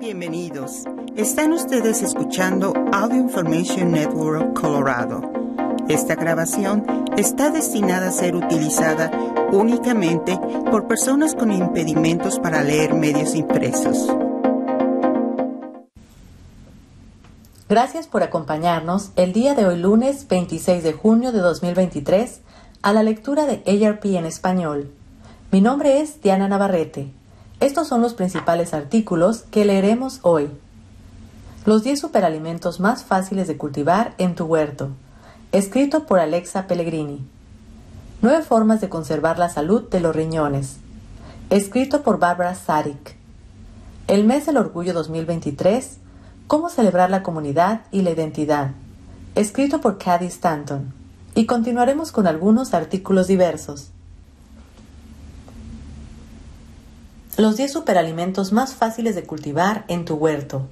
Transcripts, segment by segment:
Bienvenidos. Están ustedes escuchando Audio Information Network Colorado. Esta grabación está destinada a ser utilizada únicamente por personas con impedimentos para leer medios impresos. Gracias por acompañarnos el día de hoy lunes 26 de junio de 2023 a la lectura de ARP en español. Mi nombre es Diana Navarrete. Estos son los principales artículos que leeremos hoy. Los 10 superalimentos más fáciles de cultivar en tu huerto, escrito por Alexa Pellegrini. 9 formas de conservar la salud de los riñones, escrito por Barbara Sadik. El mes del orgullo 2023 Cómo celebrar la comunidad y la identidad, escrito por Caddy Stanton, y continuaremos con algunos artículos diversos. Los 10 superalimentos más fáciles de cultivar en tu huerto.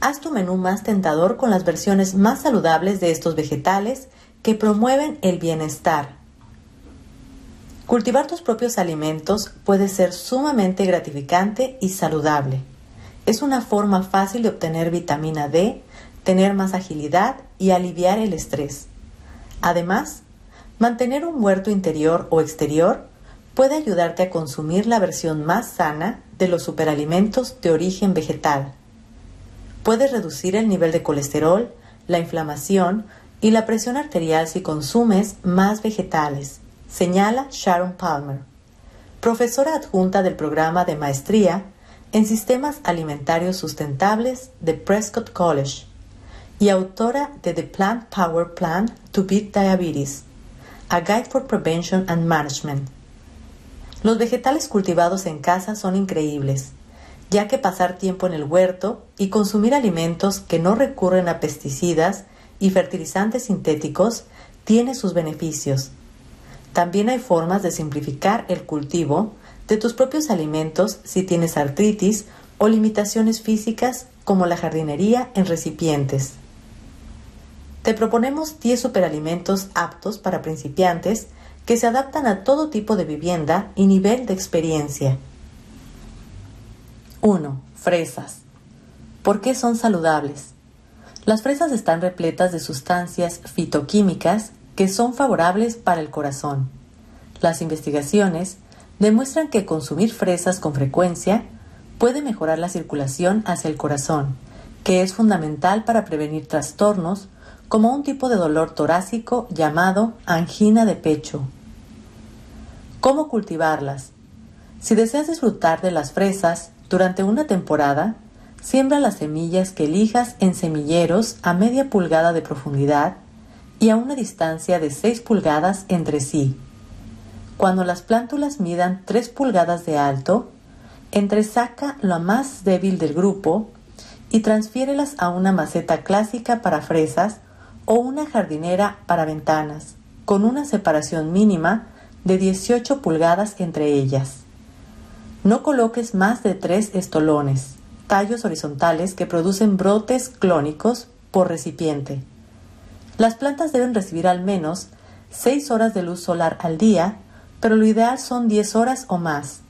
Haz tu menú más tentador con las versiones más saludables de estos vegetales que promueven el bienestar. Cultivar tus propios alimentos puede ser sumamente gratificante y saludable. Es una forma fácil de obtener vitamina D, tener más agilidad y aliviar el estrés. Además, mantener un huerto interior o exterior puede ayudarte a consumir la versión más sana de los superalimentos de origen vegetal. Puedes reducir el nivel de colesterol, la inflamación y la presión arterial si consumes más vegetales, señala Sharon Palmer, profesora adjunta del programa de maestría en Sistemas Alimentarios Sustentables de Prescott College y autora de The Plant Power Plan to Beat Diabetes, A Guide for Prevention and Management. Los vegetales cultivados en casa son increíbles, ya que pasar tiempo en el huerto y consumir alimentos que no recurren a pesticidas y fertilizantes sintéticos tiene sus beneficios. También hay formas de simplificar el cultivo de tus propios alimentos si tienes artritis o limitaciones físicas como la jardinería en recipientes. Te proponemos 10 superalimentos aptos para principiantes que se adaptan a todo tipo de vivienda y nivel de experiencia. 1. Fresas. ¿Por qué son saludables? Las fresas están repletas de sustancias fitoquímicas que son favorables para el corazón. Las investigaciones demuestran que consumir fresas con frecuencia puede mejorar la circulación hacia el corazón, que es fundamental para prevenir trastornos como un tipo de dolor torácico llamado angina de pecho. ¿Cómo cultivarlas? Si deseas disfrutar de las fresas durante una temporada, siembra las semillas que elijas en semilleros a media pulgada de profundidad y a una distancia de 6 pulgadas entre sí. Cuando las plántulas midan 3 pulgadas de alto, entresaca lo más débil del grupo y transfiérelas a una maceta clásica para fresas o una jardinera para ventanas, con una separación mínima de 18 pulgadas entre ellas. No coloques más de 3 estolones, tallos horizontales que producen brotes clónicos por recipiente. Las plantas deben recibir al menos 6 horas de luz solar al día pero lo ideal son 10 horas o más.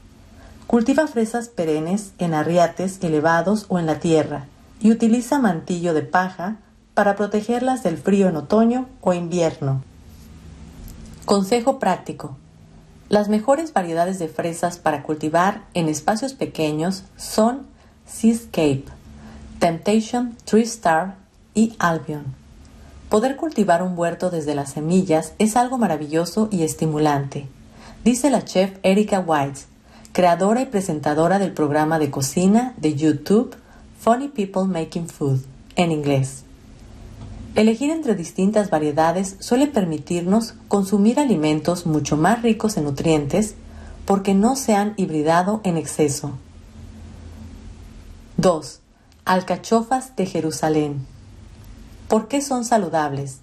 Cultiva fresas perennes en arriates elevados o en la tierra y utiliza mantillo de paja para protegerlas del frío en otoño o invierno. Consejo práctico. Las mejores variedades de fresas para cultivar en espacios pequeños son Seascape, Temptation, Three Star y Albion. Poder cultivar un huerto desde las semillas es algo maravilloso y estimulante dice la chef Erika White, creadora y presentadora del programa de cocina de YouTube Funny People Making Food, en inglés. Elegir entre distintas variedades suele permitirnos consumir alimentos mucho más ricos en nutrientes porque no se han hibridado en exceso. 2. Alcachofas de Jerusalén. ¿Por qué son saludables?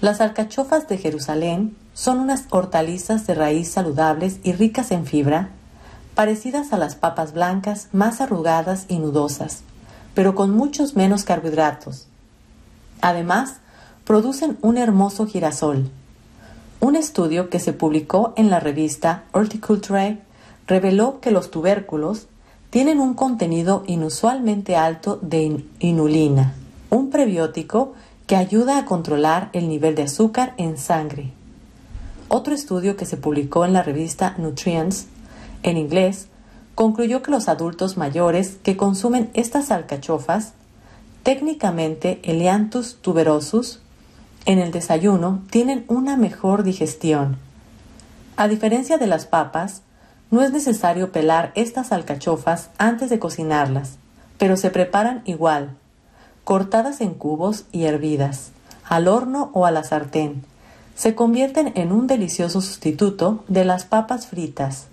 Las alcachofas de Jerusalén son unas hortalizas de raíz saludables y ricas en fibra, parecidas a las papas blancas más arrugadas y nudosas, pero con muchos menos carbohidratos. Además, producen un hermoso girasol. Un estudio que se publicó en la revista Horticulture reveló que los tubérculos tienen un contenido inusualmente alto de inulina, un prebiótico que ayuda a controlar el nivel de azúcar en sangre. Otro estudio que se publicó en la revista Nutrients, en inglés, concluyó que los adultos mayores que consumen estas alcachofas, técnicamente Eleanthus tuberosus, en el desayuno tienen una mejor digestión. A diferencia de las papas, no es necesario pelar estas alcachofas antes de cocinarlas, pero se preparan igual, cortadas en cubos y hervidas, al horno o a la sartén. Se convierten en un delicioso sustituto de las papas fritas.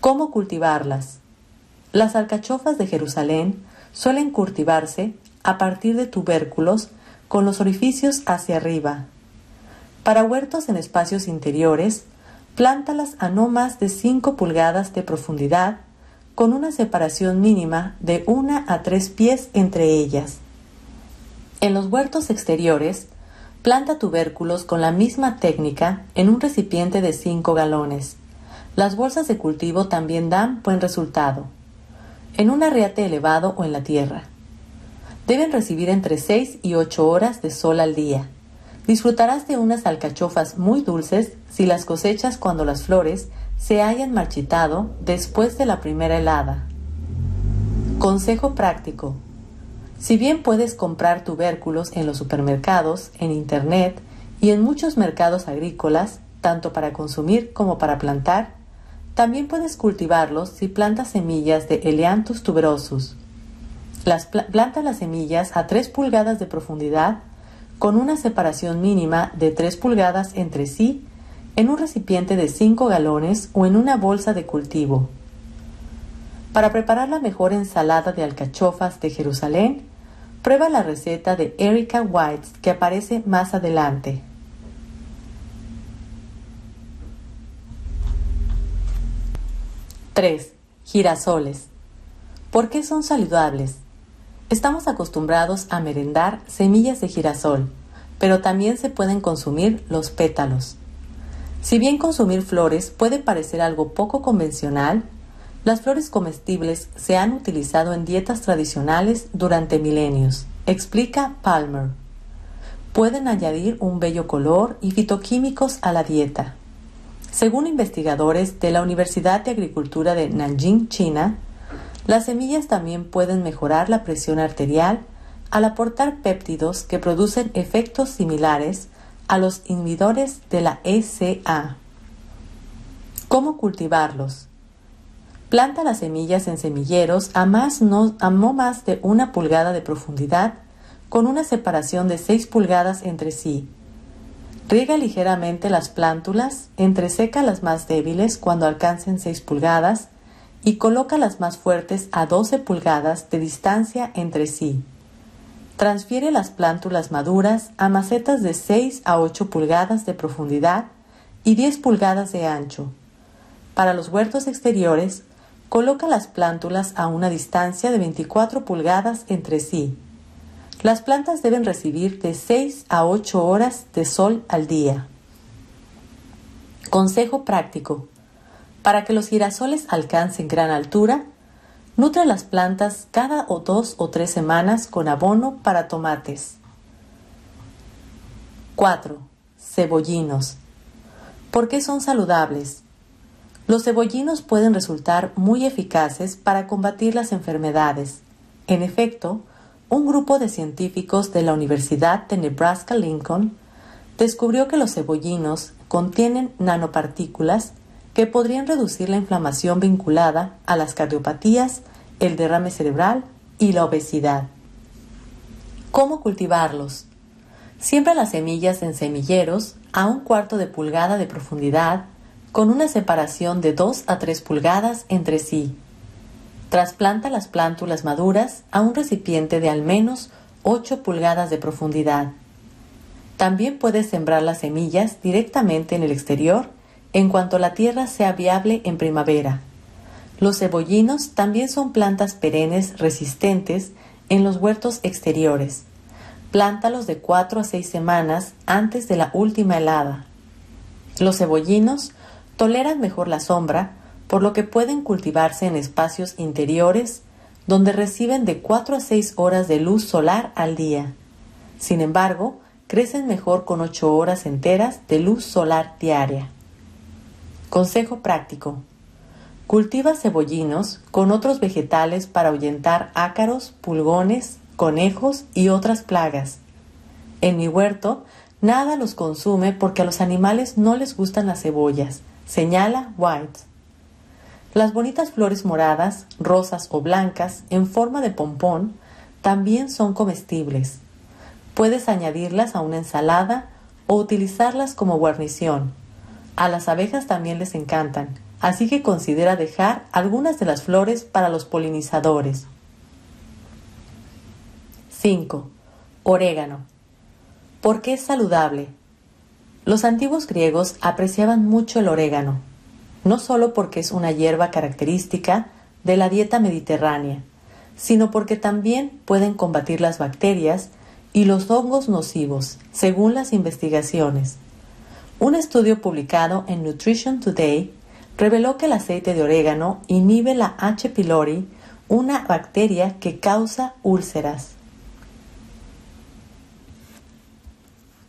¿Cómo cultivarlas? Las alcachofas de Jerusalén suelen cultivarse a partir de tubérculos con los orificios hacia arriba. Para huertos en espacios interiores, plántalas a no más de 5 pulgadas de profundidad, con una separación mínima de 1 a 3 pies entre ellas. En los huertos exteriores, planta tubérculos con la misma técnica en un recipiente de 5 galones. Las bolsas de cultivo también dan buen resultado. En un arriate elevado o en la tierra. Deben recibir entre 6 y 8 horas de sol al día Disfrutarás de unas alcachofas muy dulces si las cosechas cuando las flores se hayan marchitado después de la primera helada. Consejo práctico. Si bien puedes comprar tubérculos en los supermercados, en Internet y en muchos mercados agrícolas, tanto para consumir como para plantar, también puedes cultivarlos si plantas semillas de Eleanthus tuberosus. Las planta las semillas a 3 pulgadas de profundidad con una separación mínima de 3 pulgadas entre sí en un recipiente de 5 galones o en una bolsa de cultivo. Para preparar la mejor ensalada de alcachofas de Jerusalén, prueba la receta de Erica White que aparece más adelante. ¡3! Girasoles. ¿Por qué son saludables? Estamos acostumbrados a merendar semillas de girasol, pero también se pueden consumir los pétalos. Si bien consumir flores puede parecer algo poco convencional, las flores comestibles se han utilizado en dietas tradicionales durante milenios, explica Palmer. Pueden añadir un bello color y fitoquímicos a la dieta. Según investigadores de la Universidad de Agricultura de Nanjing, China, las semillas también pueden mejorar la presión arterial al aportar péptidos que producen efectos similares a los inhibidores de la ECA. ¿Cómo cultivarlos? Planta las semillas en semilleros a, más no, más de una pulgada de profundidad con una separación de 6 pulgadas entre sí. Riega ligeramente las plántulas, entreseca las más débiles cuando alcancen 6 pulgadas y coloca las más fuertes a 12 pulgadas de distancia entre sí. Transfiere las plántulas maduras a macetas de 6 a 8 pulgadas de profundidad y 10 pulgadas de ancho. Para los huertos exteriores, coloca las plántulas a una distancia de 24 pulgadas entre sí. Las plantas deben recibir de 6 a 8 horas de sol al día. Consejo práctico. Para que los girasoles alcancen gran altura, nutre las plantas cada o dos o tres semanas con abono para tomates. 4. Cebollinos. ¿Por qué son saludables? Los cebollinos pueden resultar muy eficaces para combatir las enfermedades. En efecto, un grupo de científicos de la Universidad de Nebraska Lincoln descubrió que los cebollinos contienen nanopartículas que podrían reducir la inflamación vinculada a las cardiopatías, el derrame cerebral y la obesidad. ¿Cómo cultivarlos? Siembra las semillas en semilleros a un cuarto de pulgada de profundidad con una separación de 2 a 3 pulgadas entre sí. Trasplanta las plántulas maduras a un recipiente de al menos 8 pulgadas de profundidad. También puedes sembrar las semillas directamente en el exterior en cuanto la tierra sea viable en primavera. Los cebollinos también son plantas perennes resistentes en los huertos exteriores. Plántalos de 4 a 6 semanas antes de la última helada. Los cebollinos toleran mejor la sombra, por lo que pueden cultivarse en espacios interiores donde reciben de 4 a 6 horas de luz solar al día. Sin embargo, crecen mejor con 8 horas enteras de luz solar diaria. Consejo práctico. Cultiva cebollinos con otros vegetales para ahuyentar ácaros, pulgones, conejos y otras plagas. En mi huerto, nada los consume porque a los animales no les gustan las cebollas, señala White. Las bonitas flores moradas, rosas o blancas en forma de pompón también son comestibles. Puedes añadirlas a una ensalada o utilizarlas como guarnición. A las abejas también les encantan así que considera dejar algunas de las flores para los polinizadores. 5. Orégano. ¿Por qué es saludable? Los antiguos griegos apreciaban mucho el orégano, no solo porque es una hierba característica de la dieta mediterránea, sino porque también pueden combatir las bacterias y los hongos nocivos, según las investigaciones. Un estudio publicado en Nutrition Today reveló que el aceite de orégano inhibe la H. pylori, una bacteria que causa úlceras.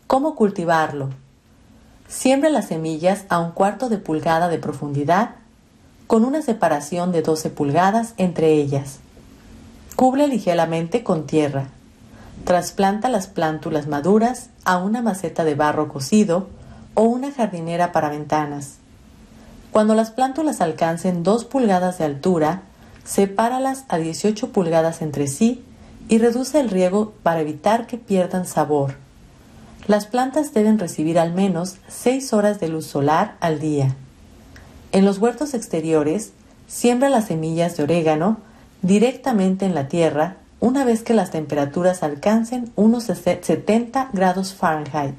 ¿Cómo cultivarlo? Siembra las semillas a un cuarto de pulgada de profundidad, con una separación de 12 pulgadas entre ellas. Cubre ligeramente con tierra. Trasplanta las plántulas maduras a una maceta de barro cocido o una jardinera para ventanas. Cuando las plántulas alcancen 2 pulgadas de altura, sepáralas a 18 pulgadas entre sí y reduce el riego para evitar que pierdan sabor. Las plantas deben recibir al menos 6 horas de luz solar al día. En los huertos exteriores, siembra las semillas de orégano directamente en la tierra una vez que las temperaturas alcancen unos 70 grados Fahrenheit.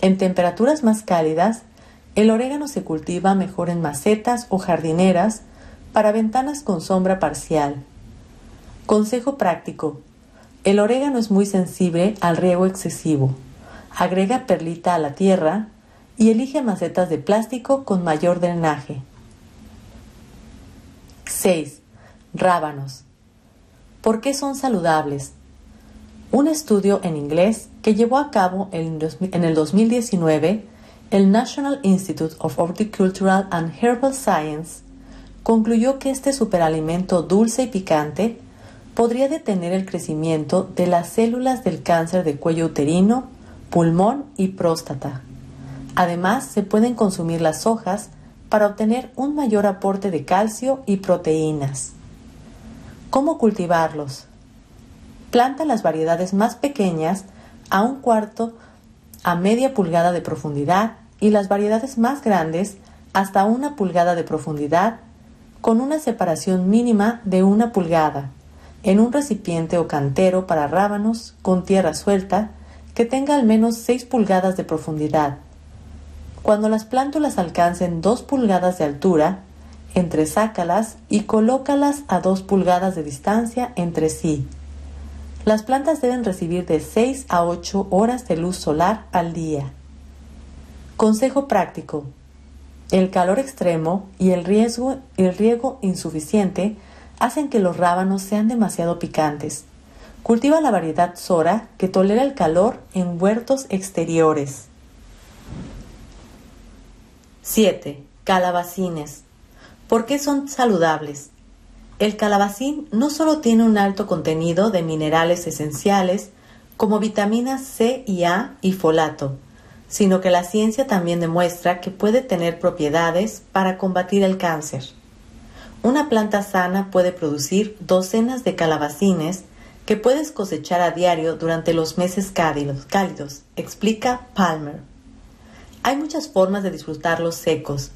En temperaturas más cálidas, el orégano se cultiva mejor en macetas o jardineras para ventanas con sombra parcial. Consejo práctico. El orégano es muy sensible al riego excesivo. Agrega perlita a la tierra y elige macetas de plástico con mayor drenaje. 6. Rábanos. ¿Por qué son saludables? Un estudio en inglés que llevó a cabo en el 2019 el National Institute of Horticultural and Herbal Science concluyó que este superalimento dulce y picante podría detener el crecimiento de las células del cáncer de cuello uterino, pulmón y próstata. Además, se pueden consumir las hojas para obtener un mayor aporte de calcio y proteínas. ¿Cómo cultivarlos? Planta las variedades más pequeñas a un cuarto a media pulgada de profundidad y las variedades más grandes hasta una pulgada de profundidad con una separación mínima de una pulgada en un recipiente o cantero para rábanos con tierra suelta que tenga al menos 6 pulgadas de profundidad. Cuando las plántulas alcancen 2 pulgadas de altura, entresácalas y colócalas a 2 pulgadas de distancia entre sí. Las plantas deben recibir de 6 a 8 horas de luz solar al día. Consejo práctico. El calor extremo y el, riesgo, el riego insuficiente hacen que los rábanos sean demasiado picantes. Cultiva la variedad Sora que tolera el calor en huertos exteriores. 7. Calabacines. ¿Por qué son saludables? El calabacín no solo tiene un alto contenido de minerales esenciales como vitaminas C y A y folato, sino que la ciencia también demuestra que puede tener propiedades para combatir el cáncer. Una planta sana puede producir docenas de calabacines que puedes cosechar a diario durante los meses cálidos, explica Palmer. Hay muchas formas de disfrutarlos secos.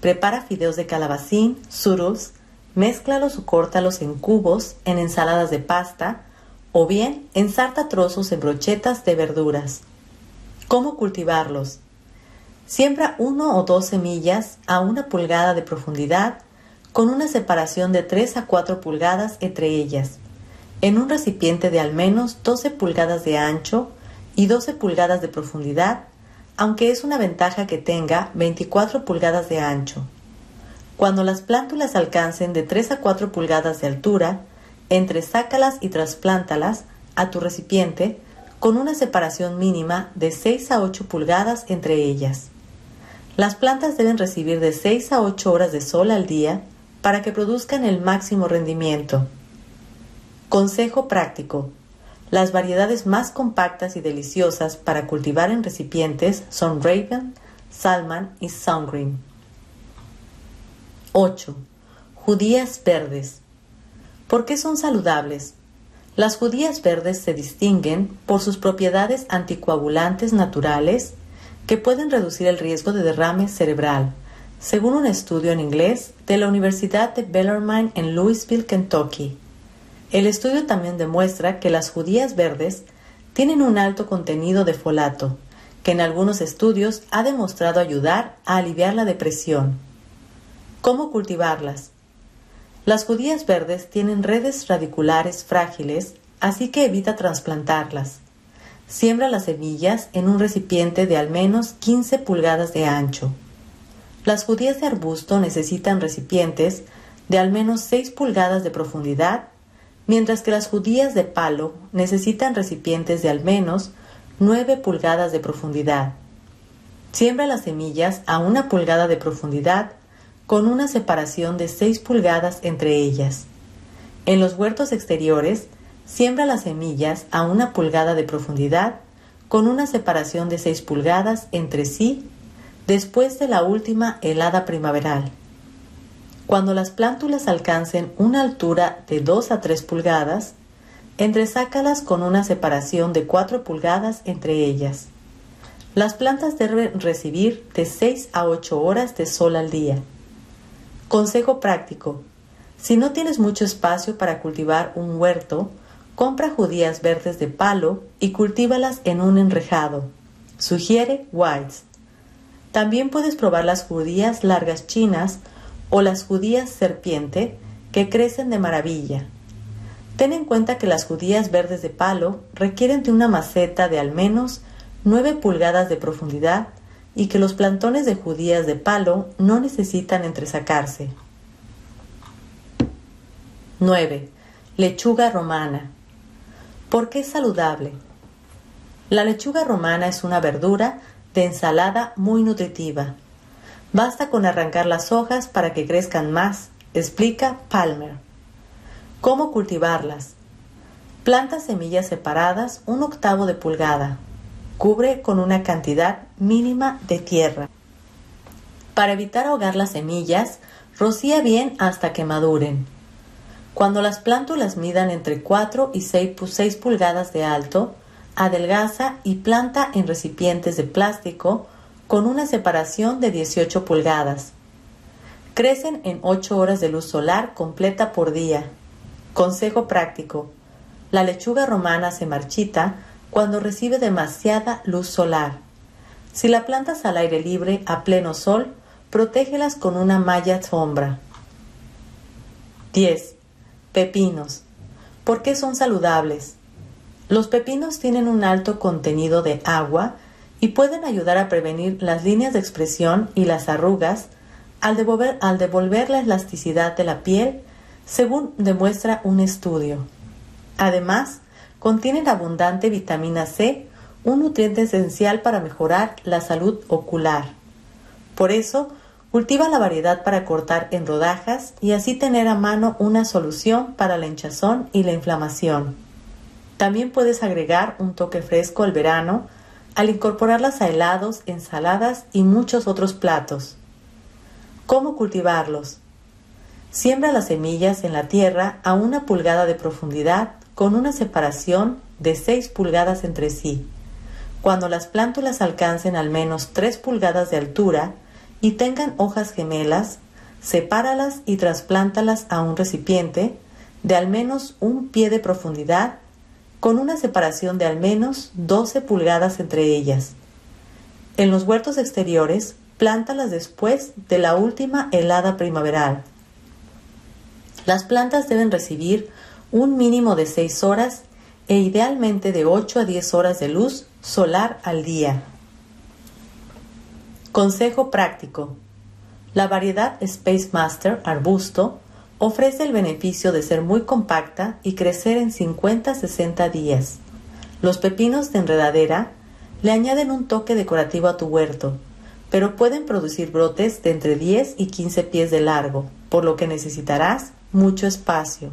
Prepara fideos de calabacín, surus, mézclalos o córtalos en cubos en ensaladas de pasta o bien ensarta trozos en brochetas de verduras. ¿Cómo cultivarlos? Siembra uno o dos semillas a una pulgada de profundidad con una separación de 3 a 4 pulgadas entre ellas, en un recipiente de al menos 12 pulgadas de ancho y 12 pulgadas de profundidad, aunque es una ventaja que tenga 24 pulgadas de ancho. Cuando las plántulas alcancen de 3 a 4 pulgadas de altura, entresácalas y trasplántalas a tu recipiente con una separación mínima de 6 a 8 pulgadas entre ellas. Las plantas deben recibir de 6 a 8 horas de sol al día para que produzcan el máximo rendimiento. Consejo práctico. Las variedades más compactas y deliciosas para cultivar en recipientes son Raven, Salman y Sungreen. 8. Judías verdes. ¿Por qué son saludables? Las judías verdes se distinguen por sus propiedades anticoagulantes naturales que pueden reducir el riesgo de derrame cerebral, según un estudio en inglés de la Universidad de Bellarmine en Louisville, Kentucky. El estudio también demuestra que las judías verdes tienen un alto contenido de folato, que en algunos estudios ha demostrado ayudar a aliviar la depresión. ¿Cómo cultivarlas? Las judías verdes tienen redes radiculares frágiles, así que evita trasplantarlas. Siembra las semillas en un recipiente de al menos 15 pulgadas de ancho. Las judías de arbusto necesitan recipientes de al menos 6 pulgadas de profundidad, mientras que las judías de palo necesitan recipientes de al menos 9 pulgadas de profundidad. Siembra las semillas a una pulgada de profundidad con una separación de 6 pulgadas entre ellas. En los huertos exteriores, siembra las semillas a una pulgada de profundidad con una separación de 6 pulgadas entre sí después de la última helada primaveral. Cuando las plántulas alcancen una altura de 2 a 3 pulgadas, entresácalas con una separación de 4 pulgadas entre ellas. Las plantas deben recibir de 6 a 8 horas de sol al día. Consejo práctico. Si no tienes mucho espacio para cultivar un huerto, compra judías verdes de palo y cultívalas en un enrejado. Sugiere Whites. También puedes probar las judías largas chinas o las judías serpiente que crecen de maravilla. Ten en cuenta que las judías verdes de palo requieren de una maceta de al menos 9 pulgadas de profundidad y que los plantones de judías de palo no necesitan entresacarse. 9. Lechuga romana. ¿Por qué es saludable? La lechuga romana es una verdura de ensalada muy nutritiva. Basta con arrancar las hojas para que crezcan más, explica Palmer. ¿Cómo cultivarlas? Planta semillas separadas un octavo de pulgada, Cubre con una cantidad mínima de tierra. Para evitar ahogar las semillas, rocía bien hasta que maduren. Cuando las plántulas midan entre 4 y 6, pulgadas de alto, adelgaza y planta en recipientes de plástico con una separación de 18 pulgadas. Crecen en 8 horas de luz solar completa por día. Consejo práctico. La lechuga romana se marchita cuando recibe demasiada luz solar. Si la plantas al aire libre a pleno sol, protégelas con una malla sombra. 10. Pepinos. ¿Por qué son saludables? Los pepinos tienen un alto contenido de agua y pueden ayudar a prevenir las líneas de expresión y las arrugas al devolver, la elasticidad de la piel, según demuestra un estudio. Además, contienen abundante vitamina C, un nutriente esencial para mejorar la salud ocular. Por eso, cultiva la variedad para cortar en rodajas y así tener a mano una solución para la hinchazón y la inflamación. También puedes agregar un toque fresco al verano al incorporarlas a helados, ensaladas y muchos otros platos. ¿Cómo cultivarlos? Siembra las semillas en la tierra a una pulgada de profundidad con una separación de 6 pulgadas entre sí. Cuando las plántulas alcancen al menos 3 pulgadas de altura y tengan hojas gemelas, sepáralas y trasplántalas a un recipiente de al menos un pie de profundidad con una separación de al menos 12 pulgadas entre ellas. En los huertos exteriores, plántalas después de la última helada primaveral. Las plantas deben recibir un mínimo de 6 horas e idealmente de 8 a 10 horas de luz solar al día. Consejo práctico. La variedad Space Master arbusto ofrece el beneficio de ser muy compacta y crecer en 50-60 días. Los pepinos de enredadera le añaden un toque decorativo a tu huerto, pero pueden producir brotes de entre 10 y 15 pies de largo, por lo que necesitarás mucho espacio.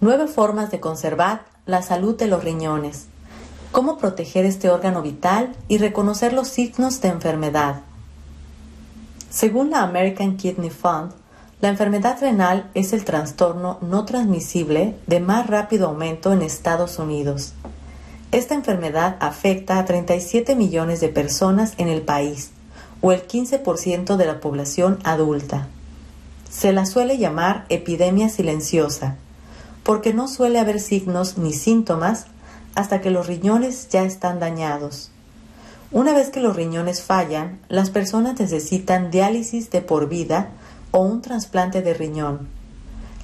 Nueve formas de conservar la salud de los riñones cómo proteger este órgano vital y reconocer los signos de enfermedad. Según la American Kidney Fund, la enfermedad renal es el trastorno no transmisible de más rápido aumento en Estados Unidos. Esta enfermedad afecta a 37 millones de personas en el país, o el 15% de la población adulta. Se la suele llamar epidemia silenciosa, porque no suele haber signos ni síntomas hasta que los riñones ya están dañados. Una vez que los riñones fallan, las personas necesitan diálisis de por vida o un trasplante de riñón.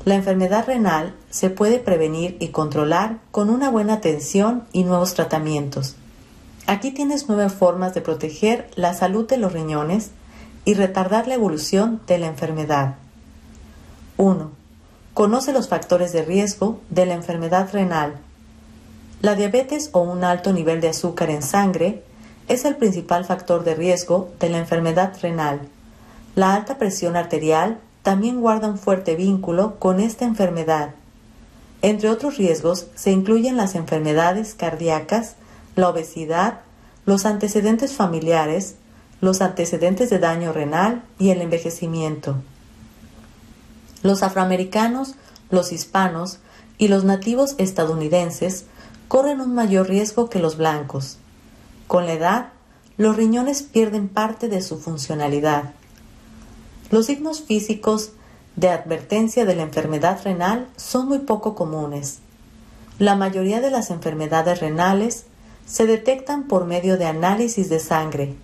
La enfermedad renal se puede prevenir y controlar con una buena atención y nuevos tratamientos. Aquí tienes nueve formas de proteger la salud de los riñones y retardar la evolución de la enfermedad. 1. Conoce los factores de riesgo de la enfermedad renal la diabetes o un alto nivel de azúcar en sangre es el principal factor de riesgo de la enfermedad renal. La alta presión arterial también guarda un fuerte vínculo con esta enfermedad. Entre otros riesgos se incluyen las enfermedades cardíacas, la obesidad, los antecedentes familiares, los antecedentes de daño renal y el envejecimiento. Los afroamericanos, los hispanos y los nativos estadounidenses corren un mayor riesgo que los blancos. Con la edad, los riñones pierden parte de su funcionalidad. Los signos físicos de advertencia de la enfermedad renal son muy poco comunes. La mayoría de las enfermedades renales se detectan por medio de análisis de sangre.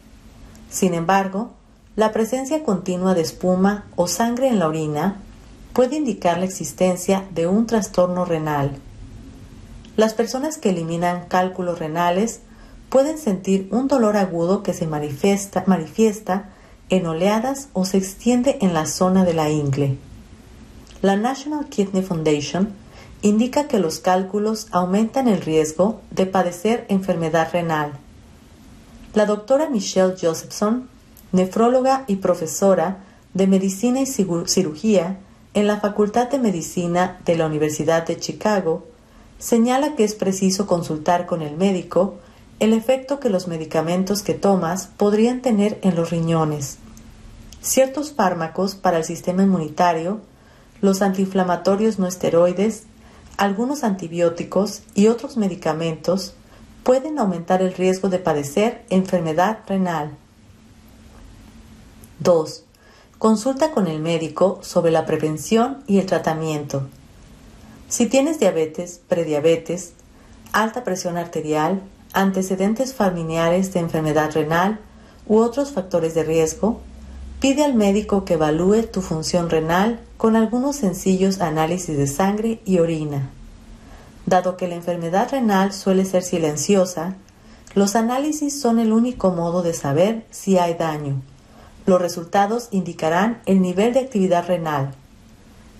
Sin embargo, la presencia continua de espuma o sangre en la orina puede indicar la existencia de un trastorno renal. Las personas que eliminan cálculos renales pueden sentir un dolor agudo que se manifiesta, en oleadas o se extiende en la zona de la ingle. La National Kidney Foundation indica que los cálculos aumentan el riesgo de padecer enfermedad renal. La doctora Michelle Josephson, nefróloga y profesora de Medicina y Cirugía en la Facultad de Medicina de la Universidad de Chicago, señala que es preciso consultar con el médico el efecto que los medicamentos que tomas podrían tener en los riñones. Ciertos fármacos para el sistema inmunitario, los antiinflamatorios no esteroides, algunos antibióticos y otros medicamentos pueden aumentar el riesgo de padecer enfermedad renal. 2. Consulta con el médico sobre la prevención y el tratamiento. Si tienes diabetes, prediabetes, alta presión arterial, antecedentes familiares de enfermedad renal u otros factores de riesgo, pide al médico que evalúe tu función renal con algunos sencillos análisis de sangre y orina. Dado que la enfermedad renal suele ser silenciosa, los análisis son el único modo de saber si hay daño. Los resultados indicarán el nivel de actividad renal.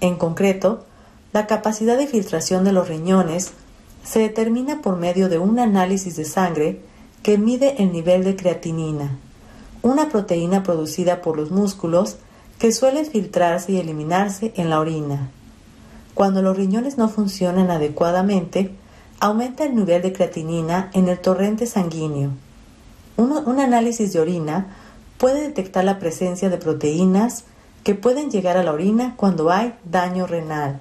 En concreto, la capacidad de filtración de los riñones se determina por medio de un análisis de sangre que mide el nivel de creatinina, una proteína producida por los músculos que suele filtrarse y eliminarse en la orina. Cuando los riñones no funcionan adecuadamente, aumenta el nivel de creatinina en el torrente sanguíneo. un análisis de orina puede detectar la presencia de proteínas que pueden llegar a la orina cuando hay daño renal.